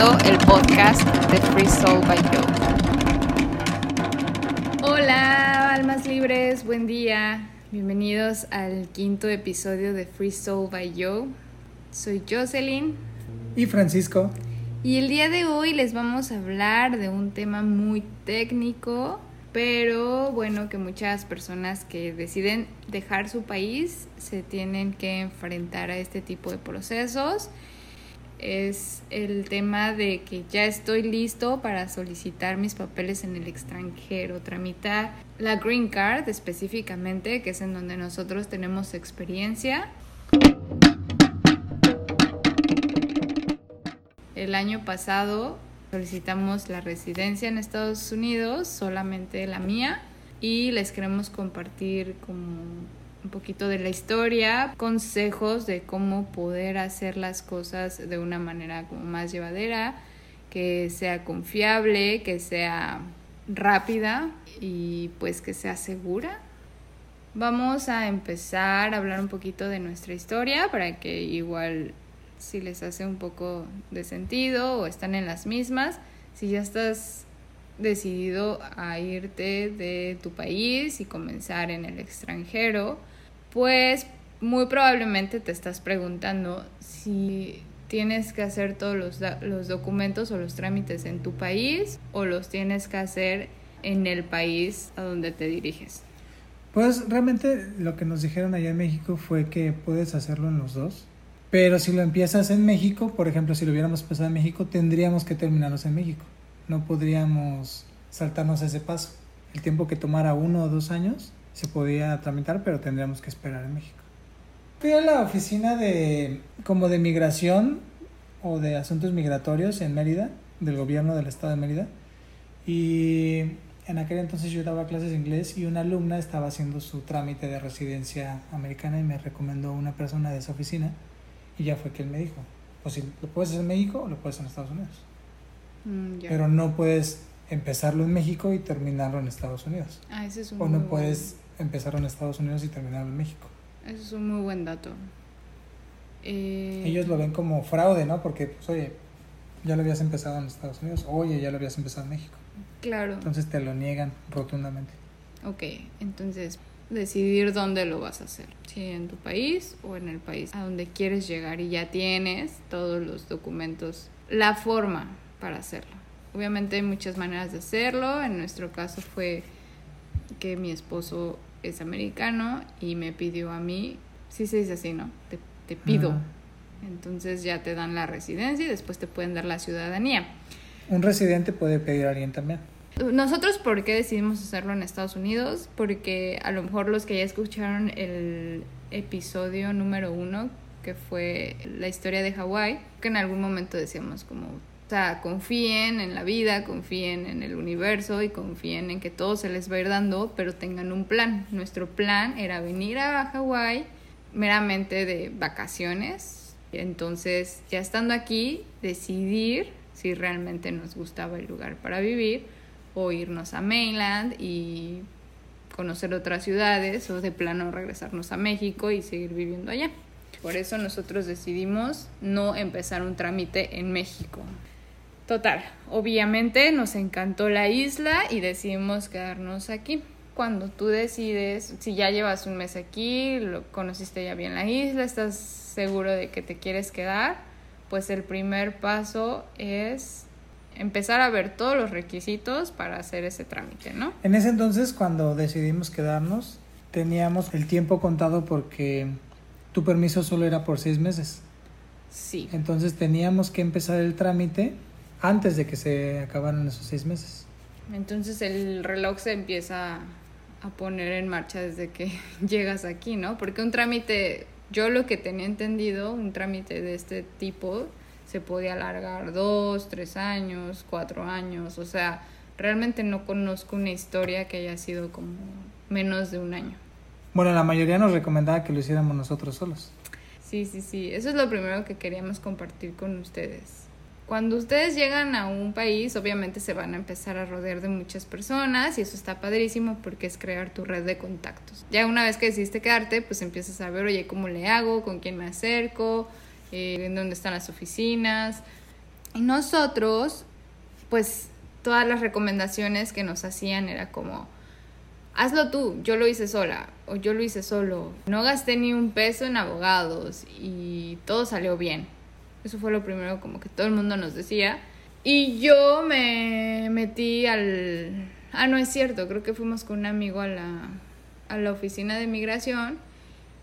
escuchando el podcast de Free Soul by Joe. Hola, almas libres, buen día. Bienvenidos al quinto episodio de Free Soul by Joe. Soy Jocelyn. Y Francisco. Y el día de hoy les vamos a hablar de un tema muy técnico, pero bueno, que muchas personas que deciden dejar su país se tienen que enfrentar a este tipo de procesos. Es el tema de que ya estoy listo para solicitar mis papeles en el extranjero, tramitar la Green Card específicamente, que es en donde nosotros tenemos experiencia. El año pasado solicitamos la residencia en Estados Unidos, solamente la mía, y les queremos compartir como un poquito de la historia, consejos de cómo poder hacer las cosas de una manera como más llevadera, que sea confiable, que sea rápida y pues que sea segura. Vamos a empezar a hablar un poquito de nuestra historia para que igual si les hace un poco de sentido o están en las mismas, si ya estás decidido a irte de tu país y comenzar en el extranjero, pues muy probablemente te estás preguntando si tienes que hacer todos los, los documentos o los trámites en tu país o los tienes que hacer en el país a donde te diriges. Pues realmente lo que nos dijeron allá en México fue que puedes hacerlo en los dos. Pero si lo empiezas en México, por ejemplo, si lo hubiéramos empezado en México, tendríamos que terminarlos en México. No podríamos saltarnos ese paso. El tiempo que tomara uno o dos años se podía tramitar, pero tendríamos que esperar en México. Fui a la oficina de como de migración o de asuntos migratorios en Mérida, del gobierno del estado de Mérida, y en aquel entonces yo daba clases de inglés y una alumna estaba haciendo su trámite de residencia americana y me recomendó una persona de esa oficina y ya fue que él me dijo, pues si lo puedes hacer en México o lo puedes hacer en Estados Unidos. Mm, Pero no puedes empezarlo en México y terminarlo en Estados Unidos. Ah, ese es un o no puedes empezarlo en Estados Unidos y terminarlo en México. Ese es un muy buen dato. Eh... Ellos lo ven como fraude, ¿no? Porque, pues, oye, ya lo habías empezado en Estados Unidos, oye, ya lo habías empezado en México. Claro. Entonces te lo niegan rotundamente. Ok, entonces decidir dónde lo vas a hacer, si en tu país o en el país a donde quieres llegar y ya tienes todos los documentos, la forma para hacerlo. Obviamente hay muchas maneras de hacerlo, en nuestro caso fue que mi esposo es americano y me pidió a mí, sí se dice así, ¿no? Te, te pido. Entonces ya te dan la residencia y después te pueden dar la ciudadanía. Un residente puede pedir a alguien también. Nosotros, ¿por qué decidimos hacerlo en Estados Unidos? Porque a lo mejor los que ya escucharon el episodio número uno, que fue la historia de Hawái, que en algún momento decíamos como, o sea, confíen en la vida, confíen en el universo y confíen en que todo se les va a ir dando, pero tengan un plan. Nuestro plan era venir a Hawái meramente de vacaciones. Entonces, ya estando aquí, decidir si realmente nos gustaba el lugar para vivir o irnos a mainland y conocer otras ciudades o de plano regresarnos a México y seguir viviendo allá. Por eso nosotros decidimos no empezar un trámite en México. Total, obviamente nos encantó la isla y decidimos quedarnos aquí. Cuando tú decides, si ya llevas un mes aquí, lo conociste ya bien la isla, estás seguro de que te quieres quedar, pues el primer paso es empezar a ver todos los requisitos para hacer ese trámite, ¿no? En ese entonces, cuando decidimos quedarnos, teníamos el tiempo contado porque tu permiso solo era por seis meses. Sí. Entonces teníamos que empezar el trámite antes de que se acabaran esos seis meses. Entonces el reloj se empieza a poner en marcha desde que llegas aquí, ¿no? Porque un trámite, yo lo que tenía entendido, un trámite de este tipo se podía alargar dos, tres años, cuatro años, o sea, realmente no conozco una historia que haya sido como menos de un año. Bueno, la mayoría nos recomendaba que lo hiciéramos nosotros solos. Sí, sí, sí, eso es lo primero que queríamos compartir con ustedes. Cuando ustedes llegan a un país, obviamente se van a empezar a rodear de muchas personas y eso está padrísimo porque es crear tu red de contactos. Ya una vez que decidiste quedarte, pues empiezas a ver, oye, ¿cómo le hago? ¿Con quién me acerco? Eh, en dónde están las oficinas. Y nosotros, pues todas las recomendaciones que nos hacían era como, hazlo tú, yo lo hice sola o yo lo hice solo. No gasté ni un peso en abogados y todo salió bien. Eso fue lo primero como que todo el mundo nos decía. Y yo me metí al... Ah, no es cierto, creo que fuimos con un amigo a la, a la oficina de migración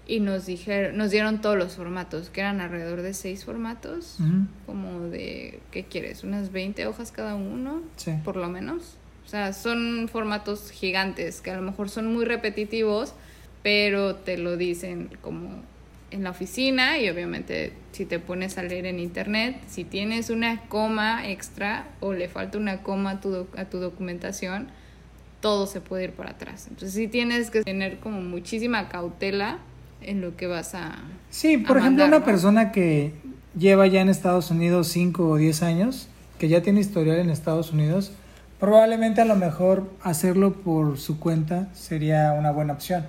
y nos dijeron, nos dieron todos los formatos, que eran alrededor de seis formatos, como de, ¿qué quieres? Unas 20 hojas cada uno, por lo menos. O sea, son formatos gigantes que a lo mejor son muy repetitivos, pero te lo dicen como en la oficina y obviamente si te pones a leer en internet, si tienes una coma extra o le falta una coma a tu, a tu documentación, todo se puede ir para atrás. Entonces sí tienes que tener como muchísima cautela en lo que vas a... Sí, por ejemplo, una persona que lleva ya en Estados Unidos 5 o 10 años, que ya tiene historial en Estados Unidos, probablemente a lo mejor hacerlo por su cuenta sería una buena opción.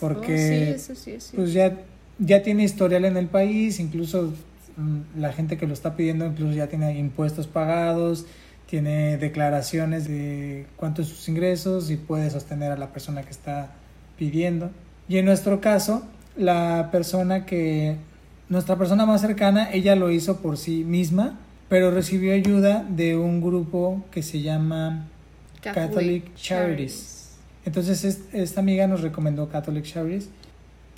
Porque oh, sí, pues ya, ya tiene historial en el país, incluso mm, la gente que lo está pidiendo incluso ya tiene impuestos pagados, tiene declaraciones de cuántos sus ingresos y puede sostener a la persona que está pidiendo. Y en nuestro caso, la persona que, nuestra persona más cercana, ella lo hizo por sí misma, pero recibió ayuda de un grupo que se llama Catholic, Charities. Entonces esta amiga nos recomendó Catholic Charities.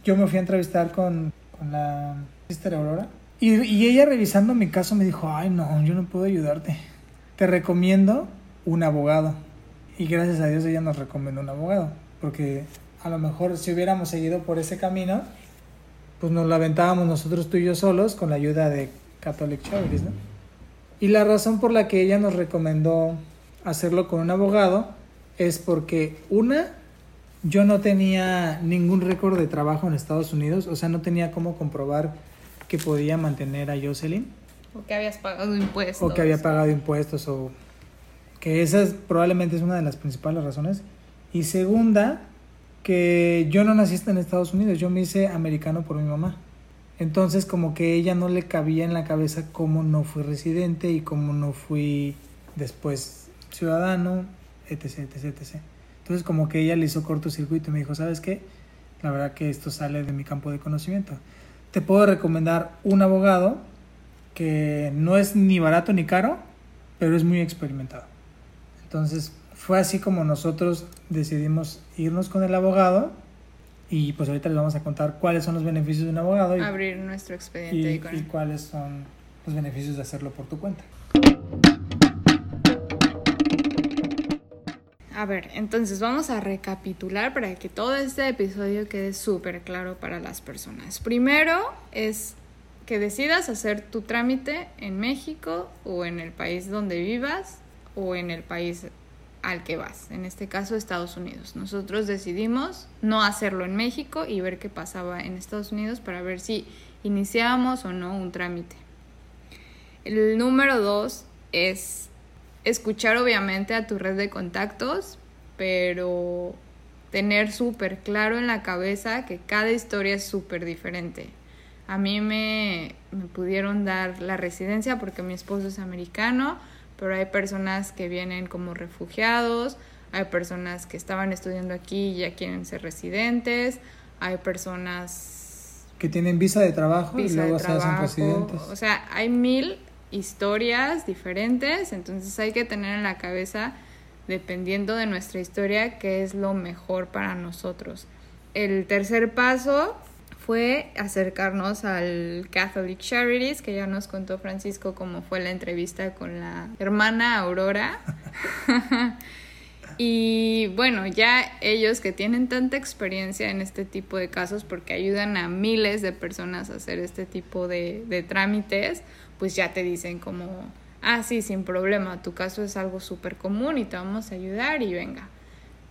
Yo me fui a entrevistar con, con la Sister Aurora y, y ella revisando mi caso me dijo, ay no, yo no puedo ayudarte. Te recomiendo un abogado. Y gracias a Dios ella nos recomendó un abogado, porque a lo mejor si hubiéramos seguido por ese camino, pues nos lo aventábamos nosotros tú y yo solos con la ayuda de Catholic Charities, ¿no? Y la razón por la que ella nos recomendó hacerlo con un abogado es porque una, yo no tenía ningún récord de trabajo en Estados Unidos, o sea, no tenía cómo comprobar que podía mantener a Jocelyn. O que habías pagado impuestos. O que había pagado impuestos, o que esa probablemente es una de las principales razones. Y segunda, que yo no nací en Estados Unidos, yo me hice americano por mi mamá. Entonces como que ella no le cabía en la cabeza cómo no fui residente y cómo no fui después ciudadano, etc, etc, etc. Entonces como que ella le hizo cortocircuito y me dijo, ¿sabes qué? La verdad que esto sale de mi campo de conocimiento. Te puedo recomendar un abogado que no es ni barato ni caro, pero es muy experimentado. Entonces fue así como nosotros decidimos irnos con el abogado y pues ahorita les vamos a contar cuáles son los beneficios de un abogado. Y, Abrir nuestro expediente. Y, y cuáles son los beneficios de hacerlo por tu cuenta. A ver, entonces vamos a recapitular para que todo este episodio quede súper claro para las personas. Primero es que decidas hacer tu trámite en México o en el país donde vivas o en el país al que vas, en este caso Estados Unidos. Nosotros decidimos no hacerlo en México y ver qué pasaba en Estados Unidos para ver si iniciábamos o no un trámite. El número dos es escuchar obviamente a tu red de contactos, pero tener súper claro en la cabeza que cada historia es súper diferente. A mí me, me pudieron dar la residencia porque mi esposo es americano, pero hay personas que vienen como refugiados, hay personas que estaban estudiando aquí y ya quieren ser residentes, hay personas que tienen visa de trabajo y luego se hacen residentes. O sea, hay mil historias diferentes, entonces hay que tener en la cabeza, dependiendo de nuestra historia, qué es lo mejor para nosotros. El tercer paso fue acercarnos al Catholic Charities, que ya nos contó Francisco cómo fue la entrevista con la hermana Aurora. y bueno, ya ellos que tienen tanta experiencia en este tipo de casos, porque ayudan a miles de personas a hacer este tipo de, de trámites, pues ya te dicen como, ah, sí, sin problema, tu caso es algo súper común y te vamos a ayudar y venga.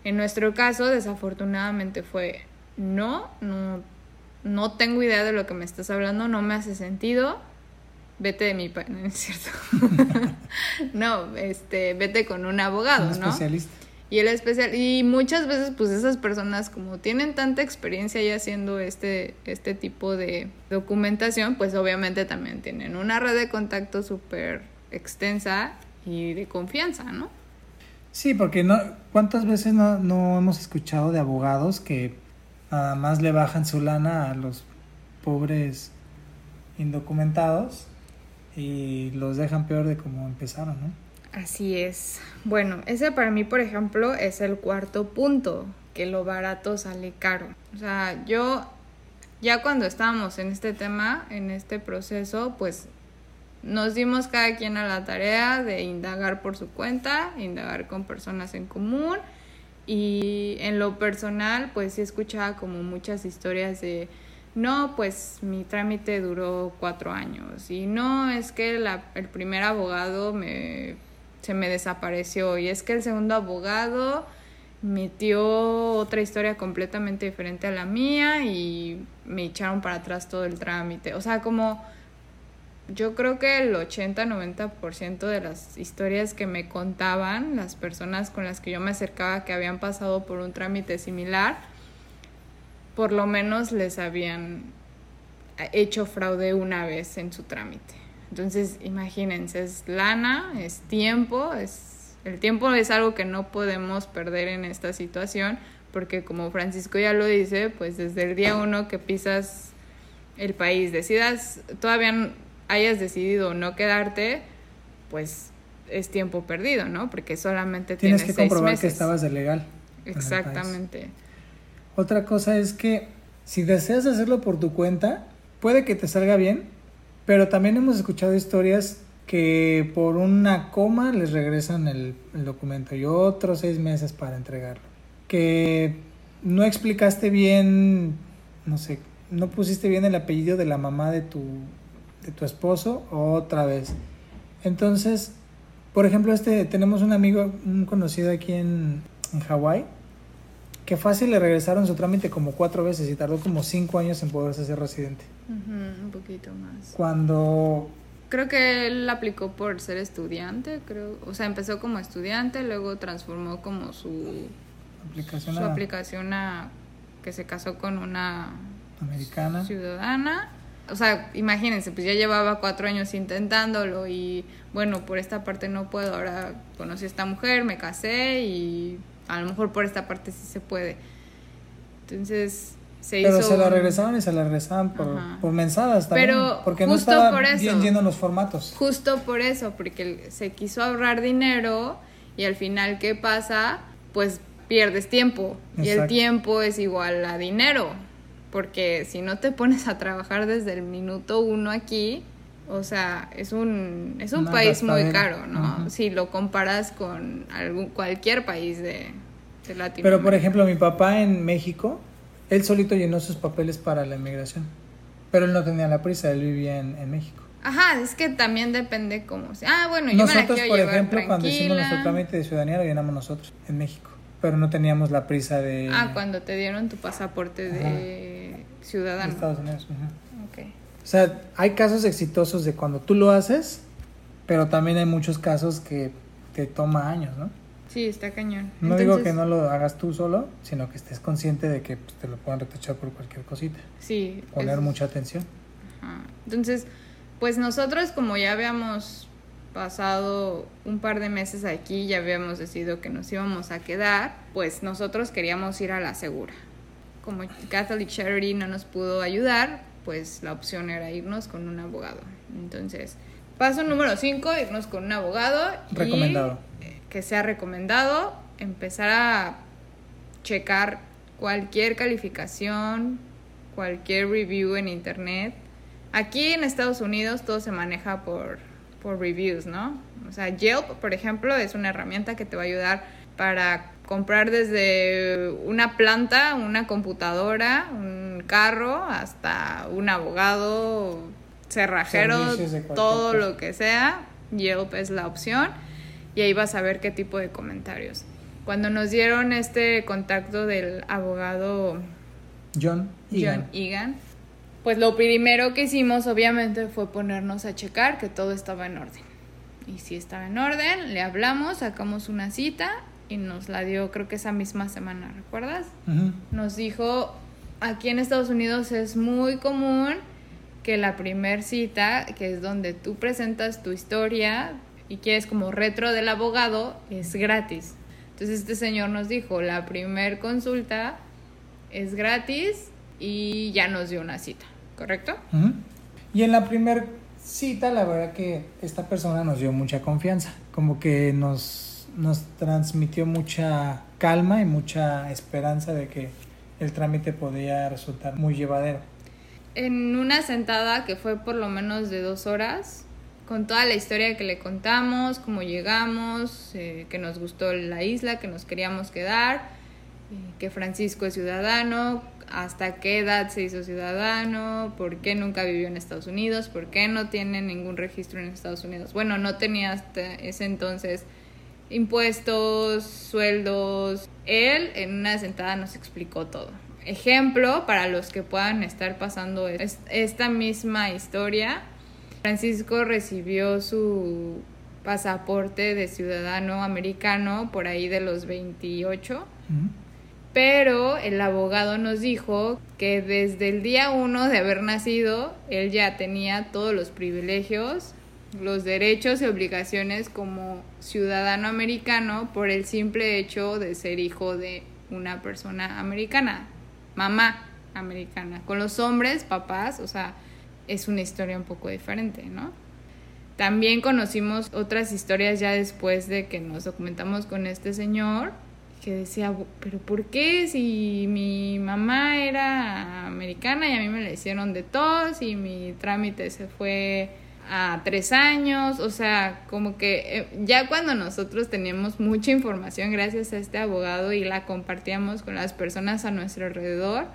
En nuestro caso, desafortunadamente fue, no, no no tengo idea de lo que me estás hablando, no me hace sentido, vete de mi país, no es cierto. no, este, vete con un abogado, un especialista. Y el especial y muchas veces pues esas personas como tienen tanta experiencia ya haciendo este este tipo de documentación, pues obviamente también tienen una red de contacto súper extensa y de confianza, ¿no? Sí, porque no, ¿cuántas veces no, no hemos escuchado de abogados que nada más le bajan su lana a los pobres indocumentados y los dejan peor de como empezaron, ¿no? Así es. Bueno, ese para mí, por ejemplo, es el cuarto punto, que lo barato sale caro. O sea, yo ya cuando estábamos en este tema, en este proceso, pues nos dimos cada quien a la tarea de indagar por su cuenta, indagar con personas en común y en lo personal pues sí escuchaba como muchas historias de no, pues mi trámite duró cuatro años y no es que la, el primer abogado me, se me desapareció y es que el segundo abogado metió otra historia completamente diferente a la mía y me echaron para atrás todo el trámite. O sea, como yo creo que el 80-90% de las historias que me contaban las personas con las que yo me acercaba que habían pasado por un trámite similar, por lo menos les habían hecho fraude una vez en su trámite. Entonces, imagínense, es lana, es tiempo, es el tiempo es algo que no podemos perder en esta situación, porque como Francisco ya lo dice, pues desde el día uno que pisas el país, decidas, todavía hayas decidido no quedarte, pues es tiempo perdido, ¿no? Porque solamente tienes, tienes que comprobar que estabas de legal. Exactamente. Otra cosa es que si deseas hacerlo por tu cuenta, puede que te salga bien, pero también hemos escuchado historias que por una coma les regresan el, documento y otros seis meses para entregarlo. Que no explicaste bien, no sé, no pusiste bien el apellido de la mamá de tu de tu esposo otra vez. Entonces, por ejemplo, este tenemos un amigo, un conocido aquí en, en Hawái, que fácil le regresaron su trámite como cuatro veces y tardó como cinco años en poderse hacer residente. Un poquito más. Cuando... Creo que él aplicó por ser estudiante, creo. O sea, empezó como estudiante, luego transformó como su aplicación, su aplicación a que se casó con una americana ciudadana o sea, imagínense, pues ya llevaba cuatro años intentándolo y bueno, por esta parte no puedo, ahora conocí a esta mujer, me casé y a lo mejor por esta parte sí se puede. Entonces se Pero hizo... se la regresaban y se la regresaban por, por mensadas también. Pero porque justo no estaba por eso, bien yendo los formatos. Justo por eso, porque se quiso ahorrar dinero y al final, ¿qué pasa? Pues pierdes tiempo y el tiempo es igual a dinero porque si no te pones a trabajar desde el minuto uno aquí, o sea, es un, es un país muy caro, ¿no? Si lo comparas con algún, cualquier país de, de Latinoamérica. Pero, por ejemplo, mi papá en México, él solito llenó sus papeles para la inmigración, pero él no tenía la prisa, él vivía en, en México. Ajá, es que también depende cómo sea. Ah, bueno, yo nosotros, me la por ejemplo, cuando hicimos nuestro trámite de ciudadanía lo llenamos nosotros en México pero no teníamos la prisa de... Ah, cuando te dieron tu pasaporte de ciudadano. De Estados Unidos. Ajá. Okay. O sea, hay casos exitosos de cuando tú lo haces, pero también hay muchos casos que te toma años, ¿no? Sí, está cañón. No digo que no lo hagas tú solo, sino que estés consciente de que pues, te lo puedan retachar por cualquier cosita. Sí. Poner mucha atención. Ajá. Entonces, pues nosotros como ya habíamos pasado un par de meses aquí, ya habíamos decidido que nos íbamos a quedar, pues nosotros queríamos ir a la segura. Como Catholic Charity no nos pudo ayudar, pues la opción era irnos con un abogado. Entonces, paso número 5, irnos con un abogado. Recomendado. Y, que sea recomendado, empezar a checar cualquier calificación, cualquier review en internet. Aquí en Estados Unidos todo se maneja por por reviews, ¿no? O sea, Yelp, por ejemplo, es una herramienta que te va a ayudar para comprar desde una planta, una computadora, un carro, hasta un abogado, cerrajero, todo lo que sea. Yelp es la opción y ahí vas a ver qué tipo de comentarios. Cuando nos dieron este contacto del abogado John Egan, John Egan pues lo primero que hicimos obviamente fue ponernos a checar que todo estaba en orden. Y si estaba en orden, le hablamos, sacamos una cita y nos la dio creo que esa misma semana, ¿recuerdas? Nos dijo, aquí en Estados Unidos es muy común que la primer cita, que es donde tú presentas tu historia y quieres como retro del abogado, es gratis. Entonces este señor nos dijo, la primer consulta es gratis y ya nos dio una cita, ¿correcto? Y en la primer cita, la verdad que esta persona nos dio mucha confianza, como que nos, nos transmitió mucha calma y mucha esperanza de que el trámite podía resultar muy llevadero. En una sentada que fue por lo menos de dos horas, con toda la historia que le contamos, cómo llegamos, eh, que nos gustó la isla, que nos queríamos quedar, eh, que Francisco es ciudadano, hasta qué edad se hizo ciudadano, por qué nunca vivió en Estados Unidos, por qué no tiene ningún registro en Estados Unidos. Bueno, no tenía hasta ese entonces impuestos, sueldos. Él en una sentada nos explicó todo. Ejemplo para los que puedan estar pasando esta misma historia. Francisco recibió su pasaporte de ciudadano americano por ahí de los 28. Pero el abogado nos dijo que desde el día uno de haber nacido, él ya tenía todos los privilegios, los derechos y obligaciones como ciudadano americano por el simple hecho de ser hijo de una persona americana, mamá americana. Con los hombres, papás, o sea, es una historia un poco diferente, ¿no? También conocimos otras historias ya después de que nos documentamos con este señor que decía, pero ¿por qué si mi mamá era americana y a mí me la hicieron de tos y mi trámite se fue a tres años? O sea, como que eh, ya cuando nosotros teníamos mucha información gracias a este abogado y la compartíamos con las personas a nuestro alrededor,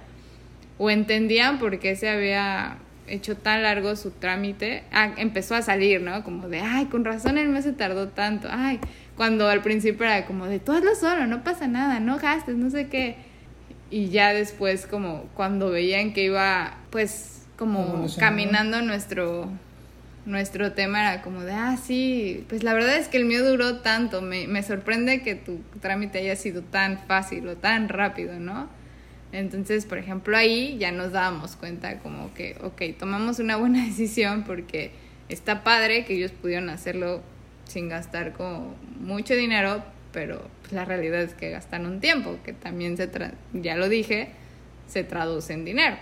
o entendían por qué se había hecho tan largo su trámite, ah, empezó a salir, ¿no? Como de, ay, con razón el mes se tardó tanto, ay, cuando al principio era como de, tú hazlo solo, no pasa nada, no gastes, no sé qué. Y ya después como cuando veían que iba pues como caminando nuestro nuestro tema era como de, ah, sí, pues la verdad es que el mío duró tanto, me, me sorprende que tu trámite haya sido tan fácil o tan rápido, ¿no? Entonces, por ejemplo, ahí ya nos dábamos cuenta como que, ok, tomamos una buena decisión porque está padre que ellos pudieron hacerlo sin gastar como mucho dinero, pero pues, la realidad es que gastan un tiempo, que también se, ya lo dije, se traduce en dinero.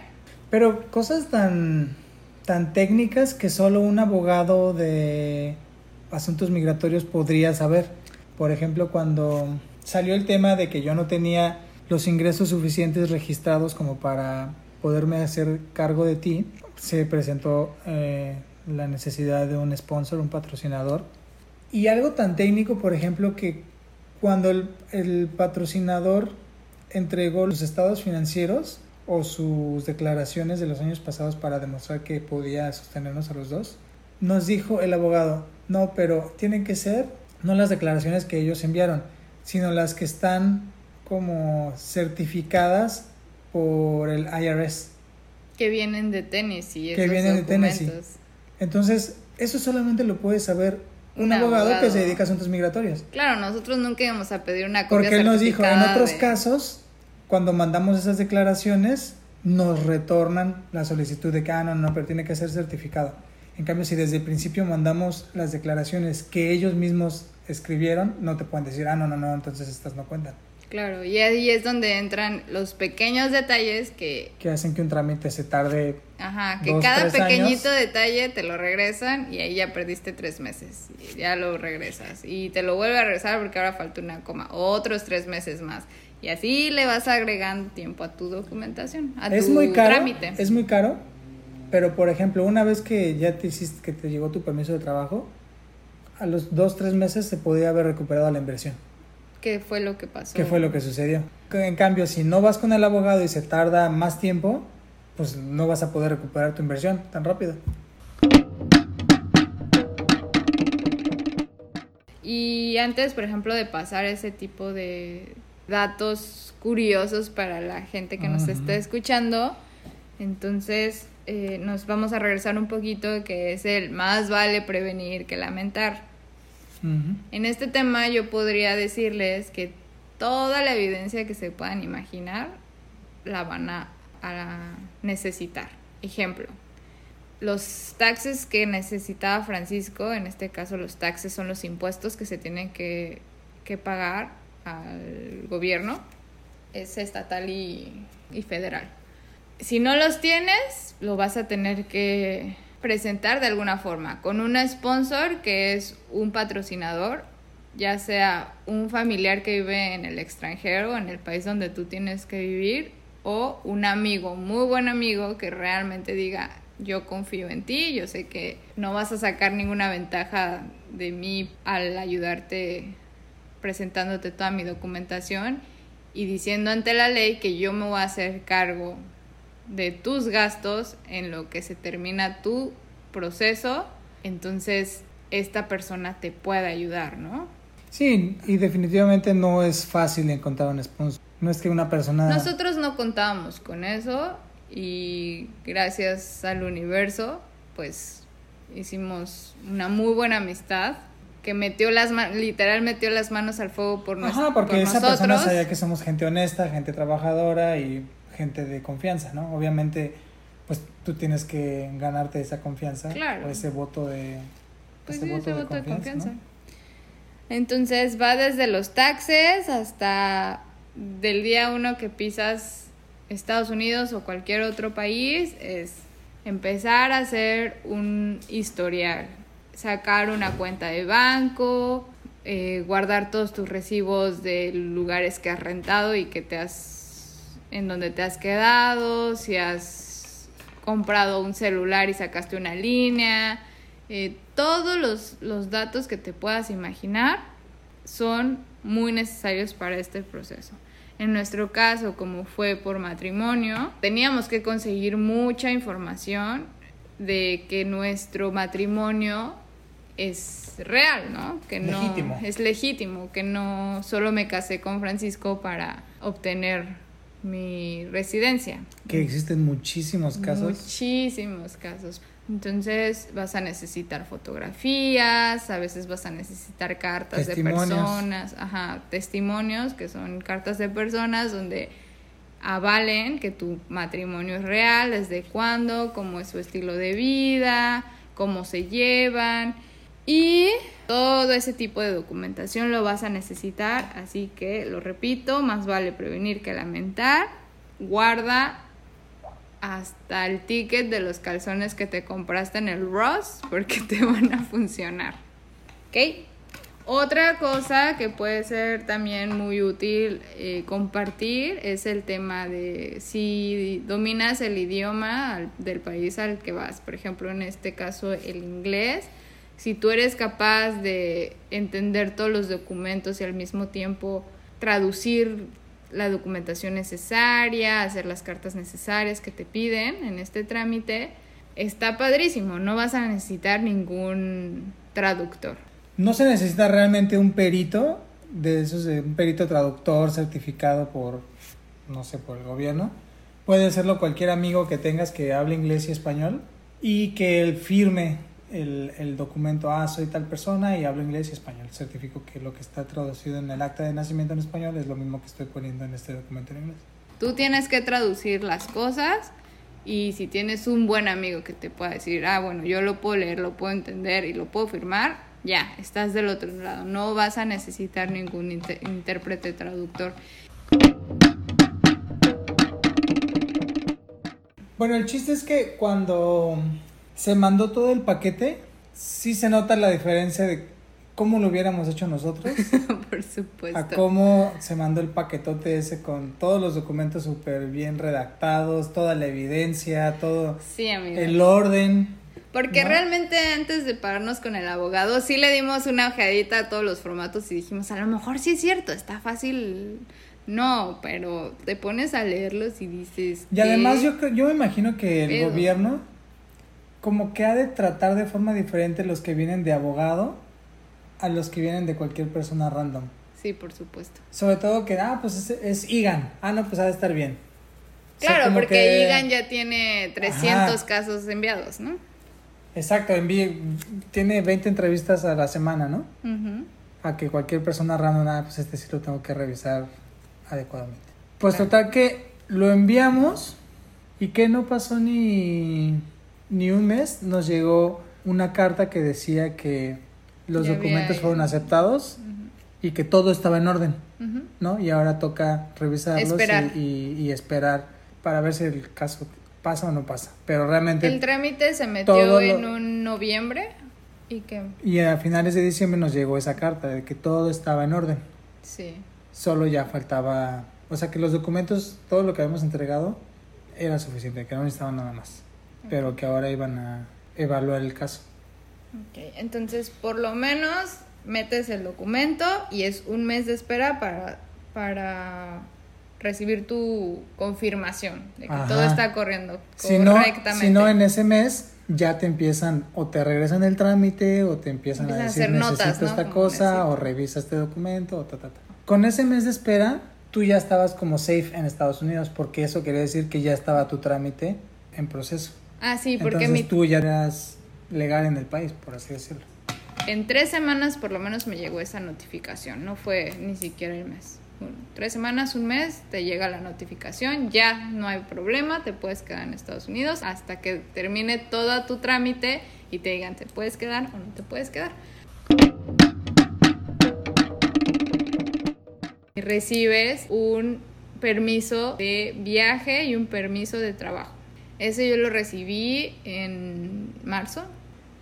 Pero cosas tan, tan técnicas que solo un abogado de asuntos migratorios podría saber. Por ejemplo, cuando salió el tema de que yo no tenía los ingresos suficientes registrados como para poderme hacer cargo de ti, se presentó eh, la necesidad de un sponsor, un patrocinador, y algo tan técnico, por ejemplo, que cuando el, patrocinador entregó los estados financieros o sus declaraciones de los años pasados para demostrar que podía sostenernos a los dos, nos dijo el abogado, no, pero tienen que ser no las declaraciones que ellos enviaron, sino las que están como certificadas por el IRS. Que vienen de Tennessee. Que vienen de Tennessee. Entonces, eso solamente lo puede saber un, abogado, que se dedica a asuntos migratorios. Claro, nosotros nunca íbamos a pedir una copia Porque él nos dijo, en otros casos, cuando mandamos esas declaraciones, nos retornan la solicitud de que, ah, no, no, pero tiene que ser certificado. En cambio, si desde el principio mandamos las declaraciones que ellos mismos escribieron, no te pueden decir, ah, no, no, no, entonces estas no cuentan. Claro, y ahí es donde entran los pequeños detalles que... Que hacen que un trámite se tarde. Ajá, que cada pequeñito detalle te lo regresan y ahí ya perdiste tres meses. Y ya lo regresas. Y te lo vuelve a regresar porque ahora falta una coma. Otros tres meses más. Y así le vas agregando tiempo a tu documentación, a es muy caro, trámite. Es muy caro, pero por ejemplo, una vez que ya te hiciste, que te llegó tu permiso de trabajo, a los dos, tres meses se podía haber recuperado la inversión. ¿Qué fue lo que pasó? ¿Qué fue lo que sucedió? En cambio, si no vas con el abogado y se tarda más tiempo, pues no vas a poder recuperar tu inversión tan rápido. Y antes, por ejemplo, de pasar ese tipo de datos curiosos para la gente que nos está escuchando, entonces eh, nos vamos a regresar un poquito, que es el más vale prevenir que lamentar. En este tema yo podría decirles que toda la evidencia que se puedan imaginar la van a, necesitar. Ejemplo, los taxes que necesitaba Francisco, en este caso los taxes son los impuestos que se tienen que, que pagar al gobierno, es estatal y, y federal. Si no los tienes, lo vas a tener que presentar de alguna forma, con un sponsor que es un patrocinador, ya sea un familiar que vive en el extranjero, en el país donde tú tienes que vivir, o un amigo, muy buen amigo, que realmente diga, yo confío en ti, yo sé que no vas a sacar ninguna ventaja de mí al ayudarte presentándote toda mi documentación y diciendo ante la ley que yo me voy a hacer cargo de tus gastos en lo que se termina tu proceso, entonces esta persona te puede ayudar, ¿no? Sí, y definitivamente no es fácil encontrar un sponsor. No es que una persona... Nosotros no contábamos con eso y gracias al universo, pues hicimos una muy buena amistad que metió las manos, literal metió las manos al fuego por, nosotros. Ajá, porque esa persona sabía que somos gente honesta, gente trabajadora y gente de confianza, ¿no? Obviamente, pues tú tienes que ganarte esa confianza o ese voto de, pues ese voto, de, confianza. Entonces va desde los taxes hasta del día uno que pisas Estados Unidos o cualquier otro país, es empezar a hacer un historial, sacar una cuenta de banco, eh, guardar todos tus recibos de lugares que has rentado y que te has en donde te has quedado, si has comprado un celular y sacaste una línea, eh, todos los, los datos que te puedas imaginar son muy necesarios para este proceso. En nuestro caso, como fue por matrimonio, teníamos que conseguir mucha información de que nuestro matrimonio es real, ¿no? Que no legítimo. es legítimo, que no solo me casé con Francisco para obtener mi residencia. Que existen muchísimos casos. Muchísimos casos. Entonces vas a necesitar fotografías, a veces vas a necesitar cartas de personas, ajá, testimonios que son cartas de personas donde avalen que tu matrimonio es real, desde cuándo, cómo es su estilo de vida, cómo se llevan y todo ese tipo de documentación lo vas a necesitar, así que lo repito, más vale prevenir que lamentar. Guarda hasta el ticket de los calzones que te compraste en el Ross porque te van a funcionar. ¿Ok? Otra cosa que puede ser también muy útil eh, compartir es el tema de si dominas el idioma del país al que vas, por ejemplo en este caso el inglés, si tú eres capaz de entender todos los documentos y al mismo tiempo traducir la documentación necesaria, hacer las cartas necesarias que te piden en este trámite, está padrísimo, no vas a necesitar ningún traductor. No se necesita realmente un perito, de esos de un perito traductor certificado por, no sé, por el gobierno. Puede serlo cualquier amigo que tengas que hable inglés y español y que él firme el, el, documento, ah, soy tal persona y hablo inglés y español. Certifico que lo que está traducido en el acta de nacimiento en español es lo mismo que estoy poniendo en este documento en inglés. Tú tienes que traducir las cosas y si tienes un buen amigo que te pueda decir, ah, bueno, yo lo puedo leer, lo puedo entender y lo puedo firmar, ya, estás del otro lado. No vas a necesitar ningún intérprete traductor. Bueno, el chiste es que cuando se mandó todo el paquete, sí se nota la diferencia de cómo lo hubiéramos hecho nosotros. Por supuesto. A cómo se mandó el paquetote ese con todos los documentos súper bien redactados, toda la evidencia, todo sí, el orden. Porque realmente antes de pararnos con el abogado, sí le dimos una ojeadita a todos los formatos y dijimos, a lo mejor sí es cierto, está fácil. No, pero te pones a leerlos y dices... Y además yo, yo me imagino que el gobierno como que ha de tratar de forma diferente los que vienen de abogado a los que vienen de cualquier persona random. Sí, por supuesto. Sobre todo que, ah, pues es, IGAN. Ah, no, pues ha de estar bien. Claro, porque IGAN ya tiene 300 casos enviados, ¿no? Exacto, tiene 20 entrevistas a la semana, ¿no? A que cualquier persona random, ah, pues este sí lo tengo que revisar adecuadamente. Pues total que lo enviamos y que no pasó ni ni un mes nos llegó una carta que decía que los Ya documentos fueron aceptados y que todo estaba en orden, Ujú. ¿no? Y ahora toca revisarlos y- Esperar. Y, y esperar para ver si el caso pasa o no pasa. Pero realmente... El trámite se metió Todo lo- en un noviembre y que Y a finales de diciembre nos llegó esa carta de que todo estaba en orden. sí. Solo ya faltaba, o sea que los documentos, todo lo que habíamos entregado era suficiente, que no necesitaban nada más. Pero que ahora iban a evaluar el caso. Ok, entonces por lo menos metes el documento y es un mes de espera para, para recibir tu confirmación de que Ajá. todo está corriendo Si no, correctamente. si no en ese mes ya te empiezan o te regresan el trámite o te empiezan, Empiezan a a decir hacer notas, necesito ¿no? esta Como cosa necesito. o revisa este documento o ta, ta, ta. Con ese mes de espera tú ya estabas como safe en Estados Unidos porque eso quería decir que ya estaba tu trámite en proceso. Ah, sí, porque Entonces mi- tú ya eras legal en el país, por así decirlo. en tres semanas por lo menos me llegó esa notificación, no fue ni siquiera el mes. Tres semanas, un mes, te llega la notificación, ya no hay problema, te puedes quedar en Estados Unidos hasta que termine todo tu trámite y te digan te puedes quedar o no te puedes quedar. Y recibes un permiso de viaje y un permiso de trabajo. Ese yo lo recibí en marzo.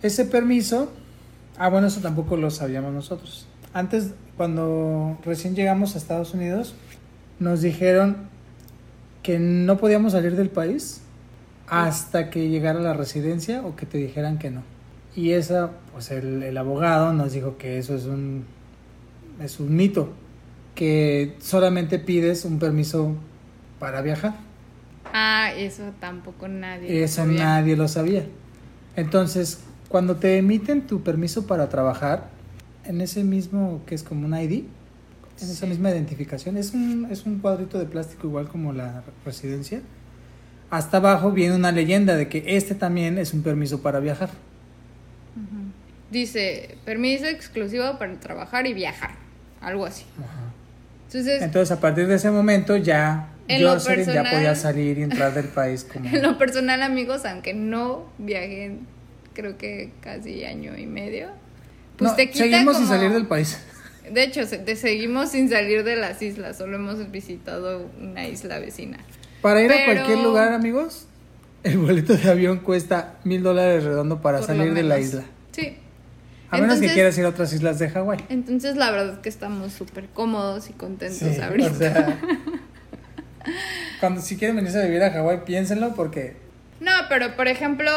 Ese permiso, ah bueno, eso tampoco lo sabíamos nosotros. Antes, cuando recién llegamos a Estados Unidos, nos dijeron que no podíamos salir del país hasta que llegara la residencia o que te dijeran que no. Y esa, pues el, el abogado nos dijo que eso es un, es un mito, que solamente pides un permiso para viajar. Ah, eso tampoco nadie. lo Eso sabía. nadie lo sabía. Entonces, cuando te emiten tu permiso para trabajar, en ese mismo, que es como un ID, en esa misma identificación, es un, es un cuadrito de plástico igual como la residencia. Hasta abajo viene una leyenda de que este también es un permiso para viajar. Dice, permiso exclusivo para trabajar y viajar. Algo así. Entonces, Entonces, a partir de ese momento ya En lo Jocelyn ya personal- podía salir y entrar del país como... en lo personal, amigos, aunque no viajé, creo que casi año y medio, pues No, te quita seguimos sin salir del país. De hecho, se- te seguimos sin salir de las islas, solo hemos visitado una isla vecina. Para ir a cualquier lugar, amigos, el boleto de avión cuesta mil dólares redondo para por salir de la isla. Sí. A menos que quieras ir a otras islas de Hawái. Entonces, la verdad es que estamos súper cómodos y contentos Sí, ahorita. o sea, cuando si quieren venirse a vivir a Hawái, piénsenlo porque No, pero por ejemplo,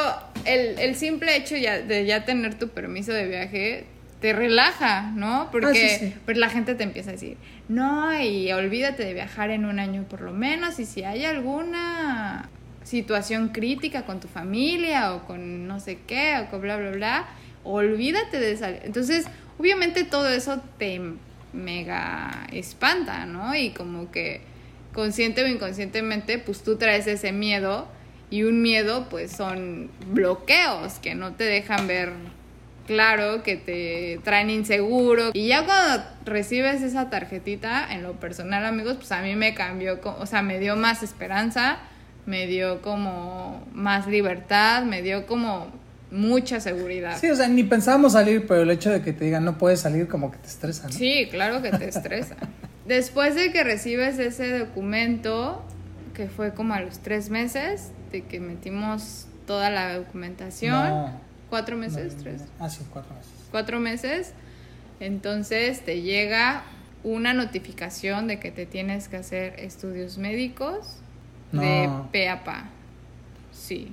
el, el simple hecho ya, de ya tener tu permiso de viaje te relaja, ¿no? Porque Ah, sí, sí. pues la gente te empieza a decir, no, y olvídate de viajar en un año por lo menos, y si hay alguna situación crítica con tu familia o con no sé qué, o con bla, bla, bla, olvídate de salir. Entonces, obviamente todo eso te mega espanta, ¿no? Y como que consciente o inconscientemente, pues tú traes ese miedo y un miedo pues son bloqueos que no te dejan ver claro, que te traen inseguro. Y ya cuando recibes esa tarjetita, en lo personal amigos, pues a mí me cambió, o sea, me dio más esperanza, me dio como más libertad, me dio como mucha seguridad. sí, o sea, ni pensábamos salir, pero el hecho de que te digan no puedes salir como que te estresa, ¿no? Sí, claro que te estresa. Después de que recibes ese documento, que fue como a los tres meses, de que metimos toda la documentación, No, cuatro meses, no, tres, Ah, sí, cuatro meses. cuatro meses, entonces te llega una notificación de que te tienes que hacer estudios médicos de No. PAPA. Sí.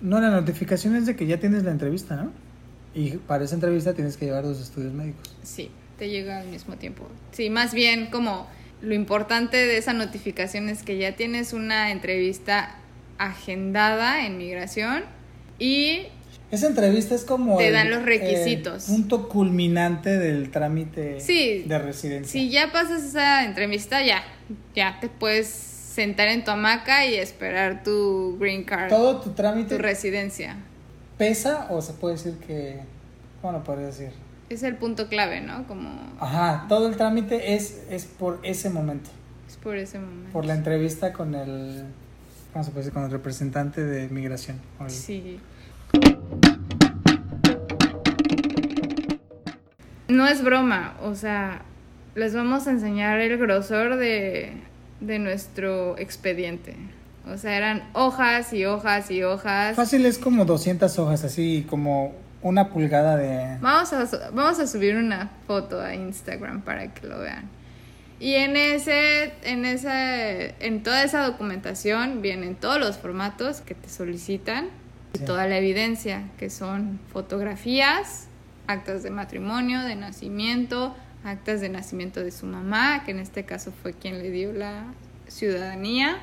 No, la notificación es de que ya tienes la entrevista, ¿no? Y para esa entrevista tienes que llevar los estudios médicos. Sí, te llega al mismo tiempo. Sí, más bien como lo importante de esa notificación es que ya tienes una entrevista agendada en migración y Esa entrevista es como Te el- dan los requisitos. el punto culminante del trámite Sí. de residencia. si ya pasas esa entrevista ya, ya te puedes sentar en tu hamaca y esperar tu green card, Todo tu trámite tu residencia. pesa o se puede decir que ¿cómo lo podría decir? Es el punto clave, ¿no? Como Ajá, todo el trámite es es por ese momento, es por ese momento. por la entrevista con el ¿cómo se puede decir? Con el representante de migración. el- Sí. No es broma, o sea, les vamos a enseñar el grosor de, de nuestro expediente. O sea, eran hojas y hojas y hojas. Fácil es como 200 hojas, así como una pulgada de... Vamos a, vamos a subir una foto a Instagram para que lo vean. Y en ese, en ese, en toda esa documentación vienen todos los formatos que te solicitan y Sí. toda la evidencia, que son fotografías, actas de matrimonio, de nacimiento, actas de nacimiento de su mamá, que en este caso fue quien le dio la ciudadanía,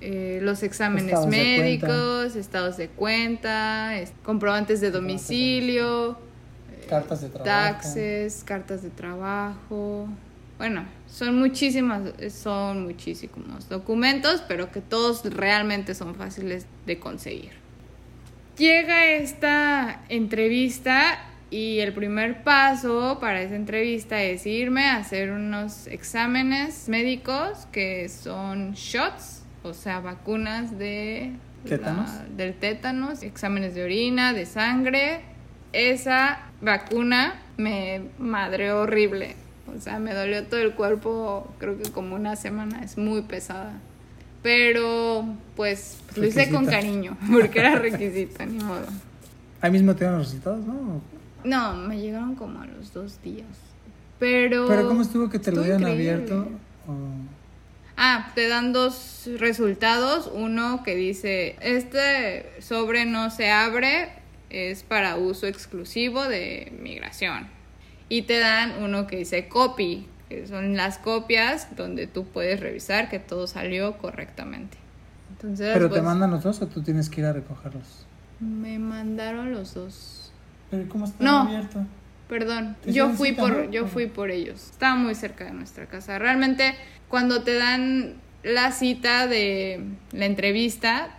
eh, los exámenes Estados de cuenta. médicos, estados de cuenta, es- comprobantes de domicilio, Cartas de trabajo. taxes, cartas de trabajo. Bueno, son muchísimas, son muchísimos documentos, pero que todos realmente son fáciles de conseguir. Llega esta entrevista y el primer paso para esa entrevista es irme a hacer unos exámenes médicos que son shots, o sea, vacunas de la- ¿Tétanos? del tétanos, exámenes de orina, de sangre. Esa vacuna me madreó horrible. O sea, me dolió todo el cuerpo, creo que como una semana, es muy pesada. Pero, pues, lo hice con cariño, porque era requisito, ni modo. Ahí mismo te dan los resultados, ¿no? No, me llegaron como a los dos días. Pero. Pero ¿cómo estuvo que te lo dieron increíble. abierto? O- Ah, te dan dos resultados. Uno que dice: Este sobre no se abre, es para uso exclusivo de migración. Y te dan uno que dice copy, que son las copias donde tú puedes revisar que todo salió correctamente. Entonces, ¿Pero te pues, mandan los dos o tú tienes que ir a recogerlos? Me mandaron los dos. ¿Pero cómo está No. abierto? Perdón, ¿Te yo fui por yo fui por ellos. Estaba muy cerca de nuestra casa. Realmente cuando te dan la cita de la entrevista,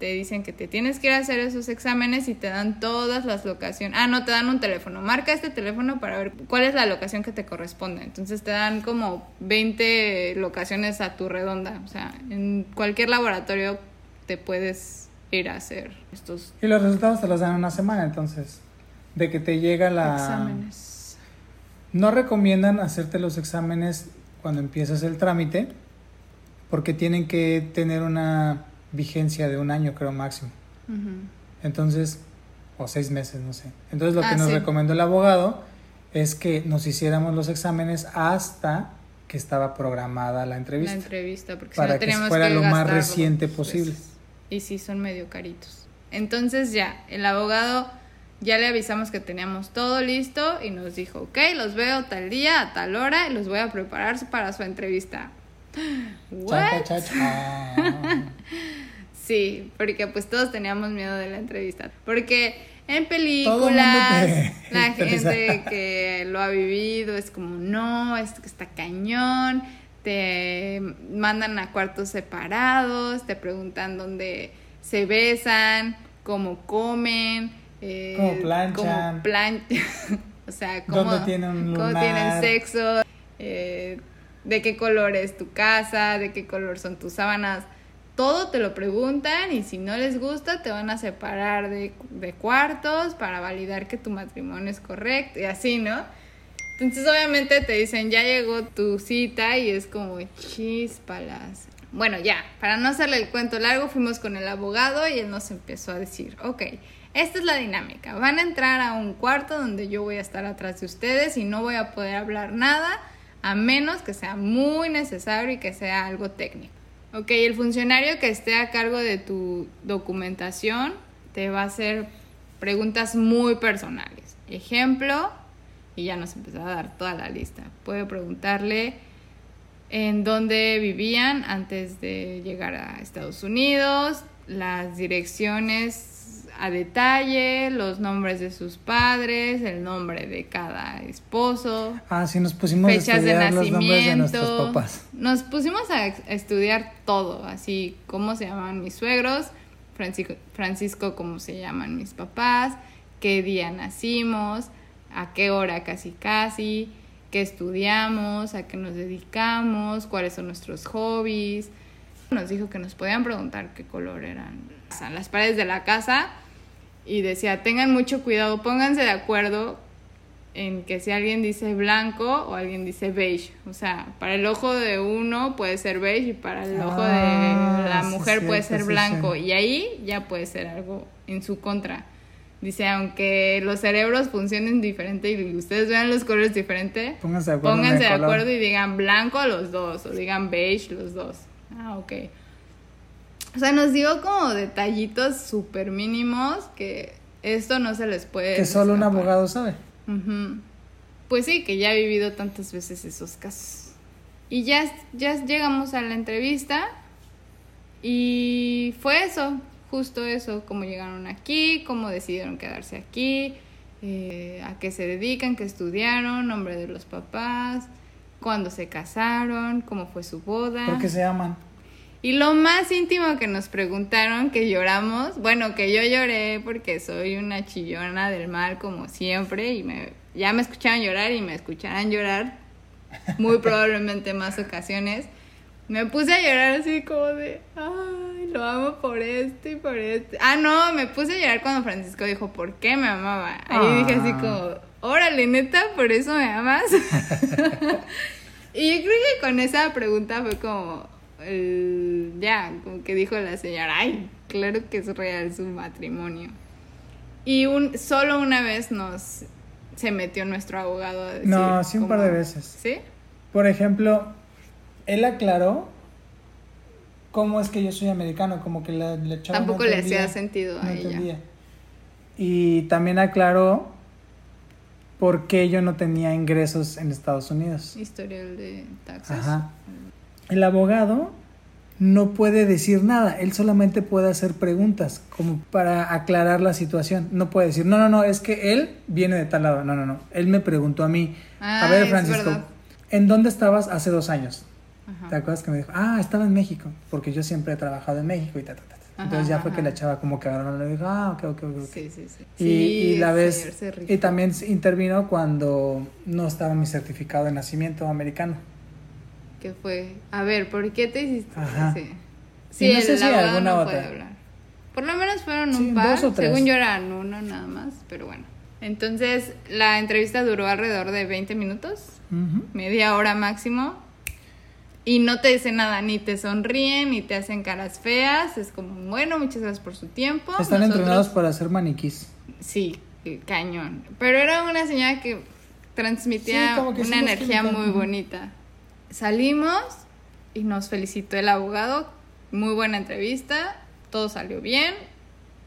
te dicen que te tienes que ir a hacer esos exámenes y te dan todas las locaciones. Ah, no, te dan un teléfono. Marca este teléfono para ver cuál es la locación que te corresponde. Entonces te dan como 20 locaciones a tu redonda. O sea, en cualquier laboratorio te puedes ir a hacer estos Y los resultados te los dan en una semana, entonces. De que te llega la... exámenes. No recomiendan hacerte los exámenes cuando empiezas el trámite, porque tienen que tener una vigencia de un año, creo, máximo. Entonces, o seis meses, no sé. Entonces lo que Ah, nos sí. recomendó el abogado es que nos hiciéramos los exámenes hasta que estaba programada la entrevista. La entrevista, porque Para si no que fuera que lo más reciente dos posible. Y sí, son medio caritos. Entonces ya, el abogado ya le avisamos que teníamos todo listo y nos dijo, ok, los veo tal día, a tal hora, y los voy a preparar para su entrevista. ¿What? cha, cha. Sí, porque pues todos teníamos miedo de la entrevista. Porque en películas, te- la te gente que lo ha vivido es como, no, es que está cañón. Te mandan a cuartos separados, te preguntan dónde se besan, cómo comen, eh, Cómo planchan. plan- o sea, cómo, ¿Dónde tienen un cómo lunar? tienen sexo, eh, de qué color es tu casa, de qué color son tus sábanas. Todo te lo preguntan y si no les gusta te van a separar de, de cuartos para validar que tu matrimonio es correcto y así, ¿no? Entonces obviamente te dicen, ya llegó tu cita y es como chispalas. Bueno, ya, para no hacerle el cuento largo, fuimos con el abogado y él nos empezó a decir, ok, esta es la dinámica, van a entrar a un cuarto donde yo voy a estar atrás de ustedes y no voy a poder hablar nada a menos que sea muy necesario y que sea algo técnico. Ok, el funcionario que esté a cargo de tu documentación te va a hacer preguntas muy personales. Ejemplo, y ya nos empezó a dar toda la lista. Puede preguntarle en dónde vivían antes de llegar a Estados Unidos, las direcciones a detalle, los nombres de sus padres, el nombre de cada esposo, Ah, sí, nos pusimos a de estudiar los nombres de nuestros papás. Nos pusimos a estudiar todo, así cómo se llamaban mis suegros, Francisco, Francisco cómo se llaman mis papás, qué día nacimos, a qué hora casi casi, qué estudiamos, a qué nos dedicamos, cuáles son nuestros hobbies, Nos dijo que nos podían preguntar qué color eran las paredes de la casa y decía, tengan mucho cuidado, pónganse de acuerdo en que si alguien dice blanco o alguien dice beige, o sea, para el ojo de uno puede ser beige y para el ojo de Ah, la sí, mujer puede ser sí, blanco y ahí ya puede ser algo en su contra. Dice, aunque los cerebros funcionen diferente y ustedes vean los colores diferente, Pónganse de pónganse acuerdo y digan blanco los dos o digan beige los dos. Ah, ok. O sea, nos dio como detallitos súper mínimos que esto no se les puede... Que solo un abogado sabe. Ujú. Pues sí, que ya he vivido tantas veces esos casos. Y ya, ya llegamos a la entrevista y fue eso, justo eso, cómo llegaron aquí, cómo decidieron quedarse aquí, eh, a qué se dedican, qué estudiaron, nombre de los papás, cuándo se casaron, cómo fue su boda. Porque se aman. Y lo más íntimo que nos preguntaron, que lloramos, bueno, que yo lloré porque soy una chillona del mal como siempre y me, ya me escuchaban llorar y me escucharán llorar muy probablemente más ocasiones. Me puse a llorar así como de, ay, lo amo por este y por este. Ah, no, me puse a llorar cuando Francisco dijo, ¿por qué me amaba? Ahí dije así Ah. como, órale, neta, por eso me amas. y yo creo que con esa pregunta fue como, ya, como que dijo la señora, ay, claro que es real su matrimonio. Y un, solo una vez nos se metió nuestro abogado a decir. No, sí, un par de veces. ¿Sí? Por ejemplo, él aclaró cómo es que yo soy americano, como que la, la chava no Tampoco le hacía sentido no a ella. entendía. Y también aclaró por qué yo no tenía ingresos en Estados Unidos. Historial de taxes. Ajá. El abogado no puede decir nada, él solamente puede hacer preguntas como para aclarar la situación. No puede decir, no, no, no, es que él viene de tal lado. No, no, no. Él me preguntó a mí, a Ah, ver, es Francisco. ¿en dónde estabas hace dos años? Ajá. ¿Te acuerdas que me dijo, ah, estaba en México? Porque yo siempre he trabajado en México y ta, ta, ta. ta. Ajá, Entonces ya fue que la chava como que agarró y le dijo, ah, ok, ok, ok. ok". Sí, sí, sí. Y, Sí, y la vez, y también intervino cuando no estaba mi certificado de nacimiento americano. ¿Qué fue? A ver, ¿por qué te hiciste? Ajá. Sí. Y Sí, no sé el si alguna no otra. puede hablar. Por lo menos fueron Sí, un par. dos o tres. Según yo eran uno nada más, pero bueno. Entonces, la entrevista duró alrededor de 20 minutos, media hora máximo. Y no te dicen nada, ni te sonríen, ni te hacen caras feas. Es como, bueno, muchas gracias por su tiempo. Están Nosotros- entrenados para hacer maniquís. Sí, eh, cañón. Pero era una señora que transmitía Sí, que una energía muy bonita. Salimos y nos felicitó el abogado. Muy buena entrevista, todo salió bien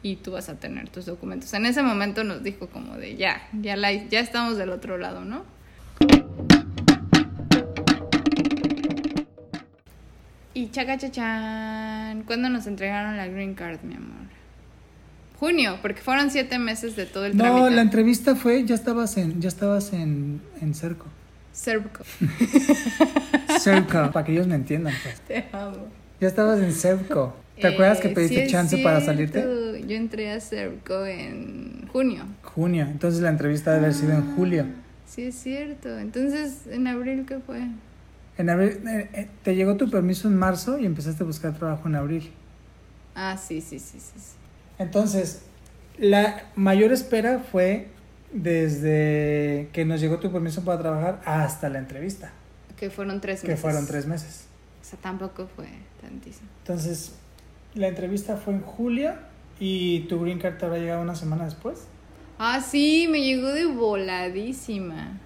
y tú vas a tener tus documentos. En ese momento nos dijo como de ya, ya, la, ya estamos del otro lado, ¿no? Y chaca chachan, ¿cuándo nos entregaron la green card, mi amor? Junio, porque fueron siete meses de todo el No, trámite. la entrevista fue, ya estabas en, ya estabas en, en Cerco. Cerco. Cerco, para que ellos me entiendan, pues. Te amo. Ya estabas en Cerco. ¿Te Eh, acuerdas que sí pediste es chance para salirte? Yo entré a Cerco en junio. Junio. Entonces la entrevista debe haber sido en julio. Sí, es cierto. Entonces, ¿en abril qué fue? En abril, eh, eh, te llegó tu permiso en marzo y empezaste a buscar trabajo en abril. Ah, sí, sí, sí, sí. sí. Entonces, la mayor espera fue desde que nos llegó tu permiso para trabajar hasta la entrevista, Que fueron tres que meses. fueron tres meses. O sea, tampoco fue tantísimo. Entonces, la entrevista fue en julio y tu green card te habrá llegado una semana después. Ah, sí, me llegó de voladísima.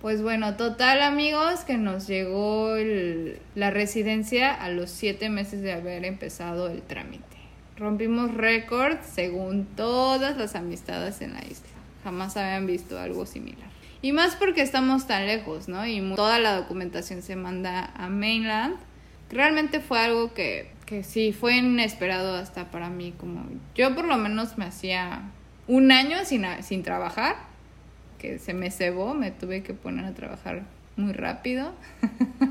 Pues bueno, total amigos, que nos llegó el- la residencia a los siete meses de haber empezado el trámite. Rompimos récord según todas las amistades en la isla. Jamás habían visto algo similar. Y más porque estamos tan lejos, ¿no? Y toda la documentación se manda a mainland. Realmente fue algo que, que sí, fue inesperado hasta para mí. Como yo por lo menos me hacía un año sin, sin trabajar, que se me cebó, me tuve que poner a trabajar muy rápido.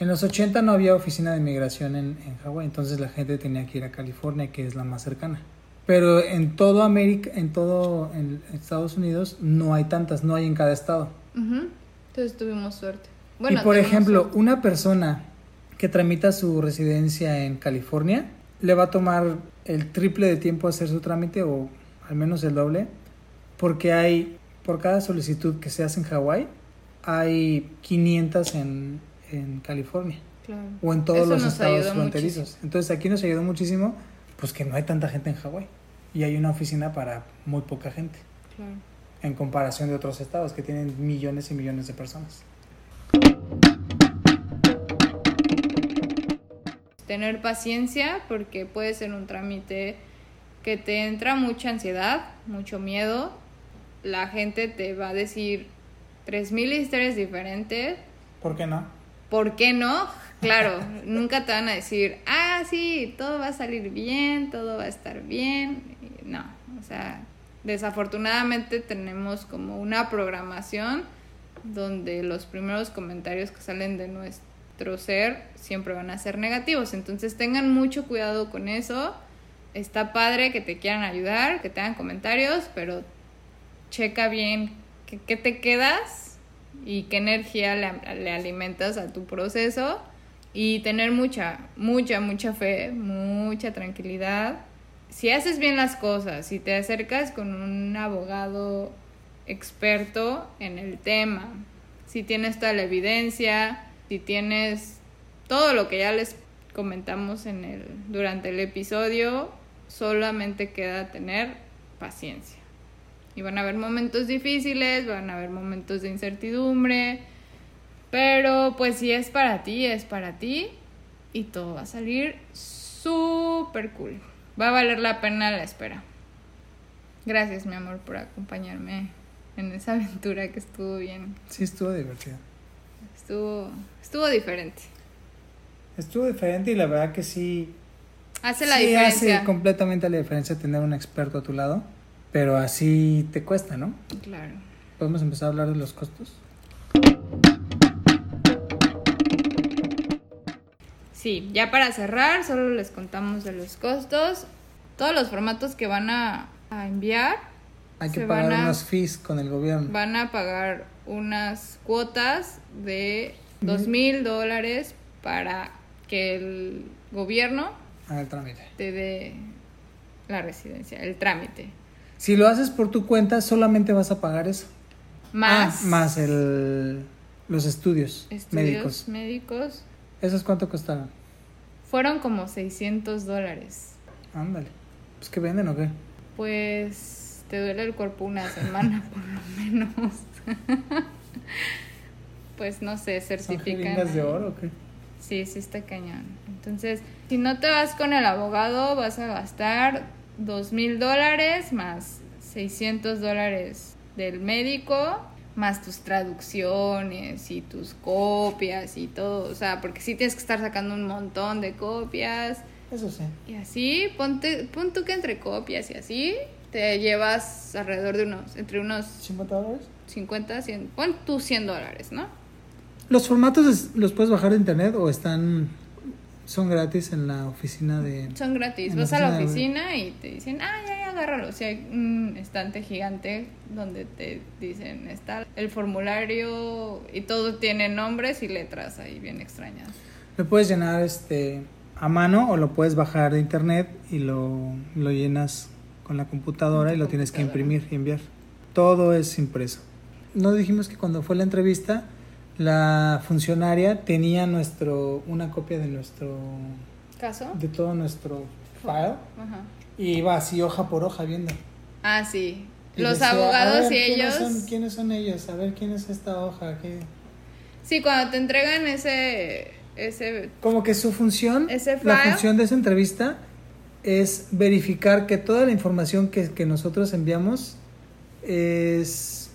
En los 80 no había oficina de inmigración en, en Hawái, entonces la gente tenía que ir a California, que es la más cercana. Pero en todo América, en todo en Estados Unidos no hay tantas, no hay en cada estado. Entonces tuvimos suerte. y por ejemplo, suerte. una persona que tramita su residencia en California, le va a tomar el triple de tiempo hacer su trámite o al menos el doble, porque hay, por cada solicitud que se hace en Hawái, hay 500 en, en California Claro. o en todos Eso los estados fronterizos. Entonces aquí nos ayudó muchísimo, pues que no hay tanta gente en Hawái y hay una oficina para muy poca gente Claro. en comparación de otros estados que tienen millones y millones de personas. Tener paciencia porque puede ser un trámite que te entra mucha ansiedad, mucho miedo. La gente te va a decir 3.000 historias diferentes. ¿Por qué no? ¿Por qué no? Claro, nunca te van a decir, ah, sí, todo va a salir bien, todo va a estar bien. No, o sea, desafortunadamente tenemos como una programación donde los primeros comentarios que salen de nuestro ser siempre van a ser negativos. Entonces tengan mucho cuidado con eso. Está padre que te quieran ayudar, que te hagan comentarios, pero checa bien qué, te quedas y qué energía le alimentas a tu proceso y tener mucha, mucha, mucha fe, mucha tranquilidad. Si haces bien las cosas, si te acercas con un abogado experto en el tema, si tienes toda la evidencia, si tienes todo lo que ya les comentamos en el, durante el episodio, solamente queda tener paciencia. Y van a haber momentos difíciles, van a haber momentos de incertidumbre, pero pues si es para ti, es para ti y todo va a salir súper cool. Va a valer la pena la espera. Gracias, mi amor, por acompañarme en esa aventura que estuvo bien. Sí, estuvo divertido. Estuvo, estuvo diferente. Estuvo diferente y la verdad que sí. Hace la sí diferencia. hace completamente la diferencia tener un experto a tu lado, pero así te cuesta, ¿no? Claro. ¿Podemos empezar a hablar de los costos? Sí, ya para cerrar, solo les contamos de los costos. Todos los formatos que van a, a enviar Hay que Se pagar van a- unos fees con el gobierno. van a pagar unas cuotas de dos mil dólares para que el gobierno Haga el trámite. te dé la residencia, el trámite. Si lo haces por tu cuenta, solamente vas a pagar eso. Más, Ah, más el, los estudios, estudios médicos. médicos. ¿Esos cuánto costaron? Fueron como 600 dólares. Ándale. Pues que venden o qué? Pues te duele el cuerpo una semana por lo menos. pues no sé, ¿Son certifican. jeringas de oro o qué? Sí, sí está cañón. Entonces, si no te vas con el abogado, vas a gastar dos mil dólares más 600 dólares del médico, más tus traducciones y tus copias y todo. O sea, porque sí tienes que estar sacando un montón de copias. Eso sí. Y así, ponte, pon tú que entre copias y así, te llevas alrededor de unos, entre unos ¿50 dólares? 50, 100, pon tú 100 dólares, ¿no? ¿Los formatos es- los puedes bajar de internet o están son gratis en la oficina de Son gratis. Vas a la oficina de- y te dicen, ah, ya, agárralo. O sea, hay un estante gigante donde te dicen, está el formulario y todo tiene nombres y letras ahí bien extrañas. lo puedes llenar este a mano o lo puedes bajar de internet y lo, lo llenas con la computadora y lo tienes que imprimir y enviar. Todo es impreso. No dijimos que cuando fue la entrevista la funcionaria tenía nuestro una copia de nuestro ¿Caso? de todo nuestro file Ajá. Y iba así hoja por hoja viendo. Ah, sí. Y Los decía, abogados "A ver, y ¿quiénes ellos... Son, ¿Quiénes son ellos? A ver, ¿quién es esta hoja? ¿Qué? Sí, cuando te entregan ese... ese Como que su función, Ese la función de esa entrevista es verificar que toda la información que, que nosotros enviamos es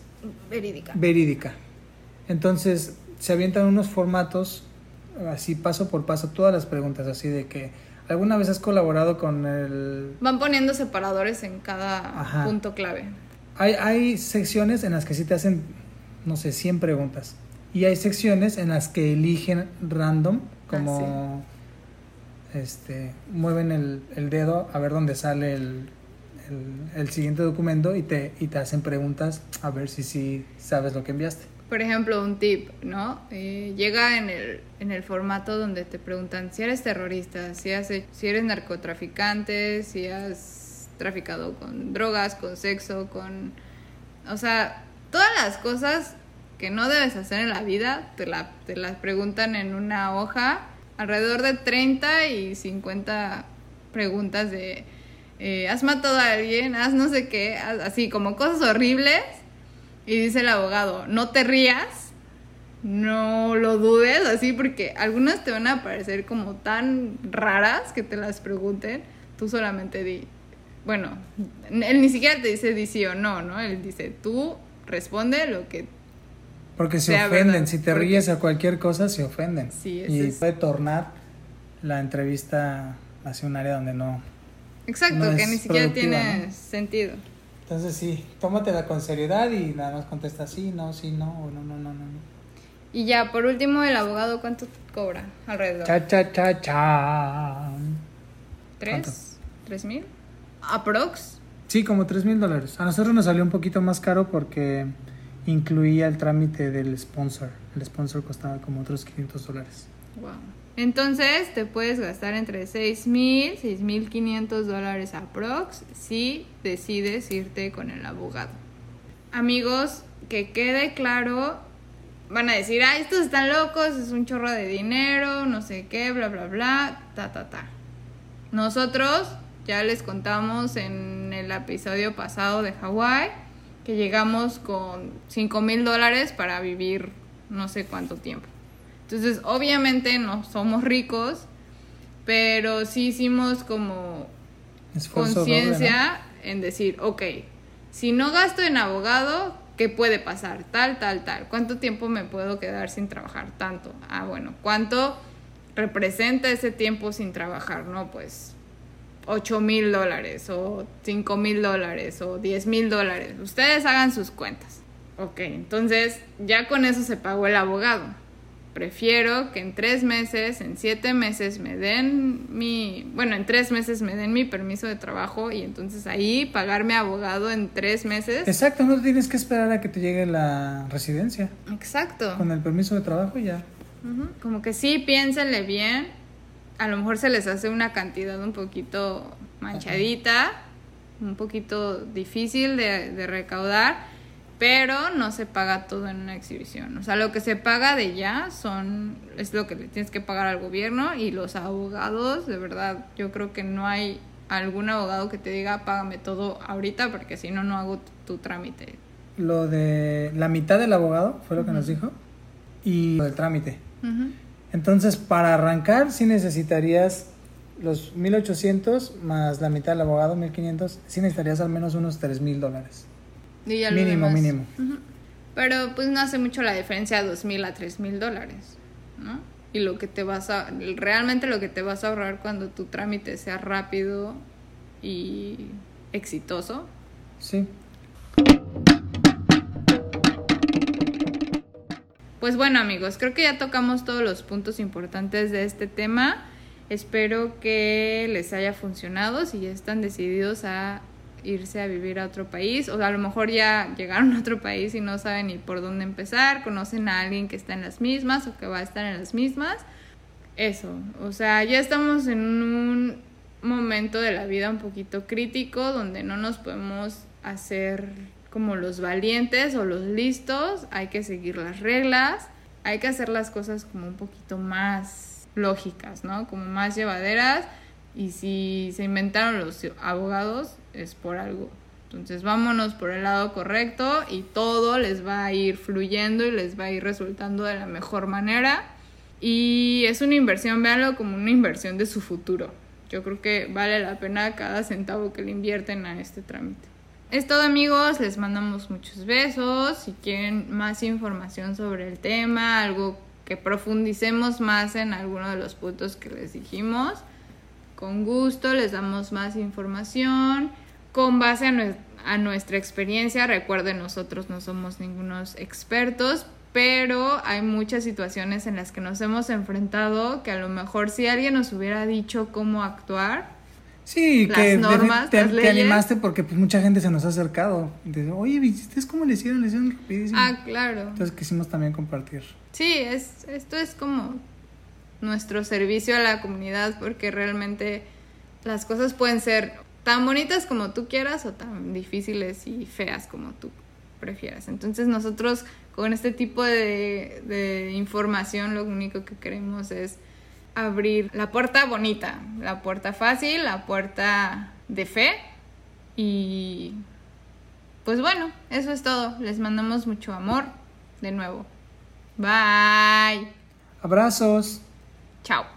verídica. verídica. Entonces se avientan unos formatos así paso por paso todas las preguntas así de que alguna vez has colaborado con el Van poniendo separadores en cada Ajá. punto clave. hay, hay secciones en las que sí te hacen no sé 100 preguntas y hay secciones en las que eligen random como este mueven el, el dedo a ver dónde sale el, el, el siguiente documento y te, y te hacen preguntas a ver si sí sabes lo que enviaste. Por ejemplo, un tip, ¿no? Eh, llega en el, en el formato donde te preguntan si eres terrorista, si, has, si eres narcotraficante, si has traficado con drogas, con sexo, con... O sea, todas las cosas que no debes hacer en la vida te, la, te las preguntan en una hoja, alrededor de 30 y 50 preguntas de... Eh, has matado a alguien, has no sé qué, así como cosas horribles y dice el abogado, no te rías, no lo dudes, así porque algunas te van a parecer como tan raras que te las pregunten, tú solamente di, bueno, él ni siquiera te dice di sí o no, ¿no? Él dice, tú responde lo que... Porque se ofenden, si te ríes a cualquier cosa, se ofenden. Sí, y puede tornar la entrevista hacia un área donde no... Exacto, que ni siquiera tiene sentido. Entonces sí, tómatela con seriedad y nada más contesta sí, no, sí, no, o no, no, no, no. Y ya, por último, el abogado, ¿cuánto cobra alrededor? Cha, cha, cha, cha. ¿Tres? ¿Tres mil? ¿Aprox? Sí, como tres mil dólares. A nosotros nos salió un poquito más caro porque incluía el trámite del sponsor. El sponsor costaba como otros 500 dólares. Wow. Entonces te puedes gastar entre 6 mil, 6 mil 500 dólares aprox si decides irte con el abogado. Amigos, que quede claro, van a decir, ah, estos están locos, es un chorro de dinero, no sé qué, bla, bla, bla, ta, ta, ta. Nosotros ya les contamos en el episodio pasado de Hawái que llegamos con 5 mil dólares para vivir no sé cuánto tiempo. Entonces, obviamente no somos ricos, pero sí hicimos como conciencia en decir, ok, si no gasto en abogado, ¿qué puede pasar? Tal, tal, tal. ¿Cuánto tiempo me puedo quedar sin trabajar? Tanto. Ah, bueno, ¿cuánto representa ese tiempo sin trabajar? No, pues 8 mil dólares o 5 mil dólares o 10 mil dólares. Ustedes hagan sus cuentas. Ok, entonces ya con eso se pagó el abogado prefiero que en tres meses, en siete meses me den mi, bueno, en tres meses me den mi permiso de trabajo y entonces ahí pagarme abogado en tres meses. Exacto, no tienes que esperar a que te llegue la residencia. Exacto. Con el permiso de trabajo ya. Como que sí, piénsenle bien. A lo mejor se les hace una cantidad un poquito manchadita, un poquito difícil de, de recaudar pero no se paga todo en una exhibición. O sea, lo que se paga de ya son es lo que le tienes que pagar al gobierno y los abogados, de verdad, yo creo que no hay algún abogado que te diga págame todo ahorita porque si no no hago tu, trámite. Lo de la mitad del abogado fue lo que nos dijo y lo del trámite. Entonces, para arrancar sí necesitarías los 1800 más la mitad del abogado, 1500, sí necesitarías al menos unos 3000 dólares mínimo, mínimo. Pero pues no hace mucho la diferencia de dos mil a tres mil dólares, ¿no? Y lo que te vas a, realmente lo que te vas a ahorrar cuando tu trámite sea rápido y exitoso. Sí. Pues bueno amigos, creo que ya tocamos todos los puntos importantes de este tema. Espero que les haya funcionado si ya están decididos a irse a vivir a otro país, o a lo mejor ya llegaron a otro país y no saben ni por dónde empezar, conocen a alguien que está en las mismas o que va a estar en las mismas. Eso, o sea, ya estamos en un momento de la vida un poquito crítico donde no nos podemos hacer como los valientes o los listos, hay que seguir las reglas, hay que hacer las cosas como un poquito más lógicas, ¿no? Como más llevaderas y si se inventaron los abogados, es por algo. Entonces vámonos por el lado correcto y todo les va a ir fluyendo y les va a ir resultando de la mejor manera. Y es una inversión, véanlo como una inversión de su futuro. Yo creo que vale la pena cada centavo que le invierten a este trámite. Es todo amigos, les mandamos muchos besos. Si quieren más información sobre el tema, algo que profundicemos más en alguno de los puntos que les dijimos, con gusto les damos más información con base a, nuestra experiencia. Recuerden, nosotros no somos ningunos expertos, pero hay muchas situaciones en las que nos hemos enfrentado que a lo mejor si alguien nos hubiera dicho cómo actuar, Sí, las que normas, te, las te animaste porque pues mucha gente se nos ha acercado. De, Oye, ¿viste cómo le hicieron? Le hicieron rapidísimo. Ah, claro. Entonces quisimos también compartir. Sí, es, esto es como nuestro servicio a la comunidad porque realmente las cosas pueden ser tan bonitas como tú quieras o tan difíciles y feas como tú prefieras. Entonces nosotros con este tipo de, de información lo único que queremos es abrir la puerta bonita, la puerta fácil, la puerta de fe y pues bueno, eso es todo. Les mandamos mucho amor de nuevo. Bye. Abrazos. Chao.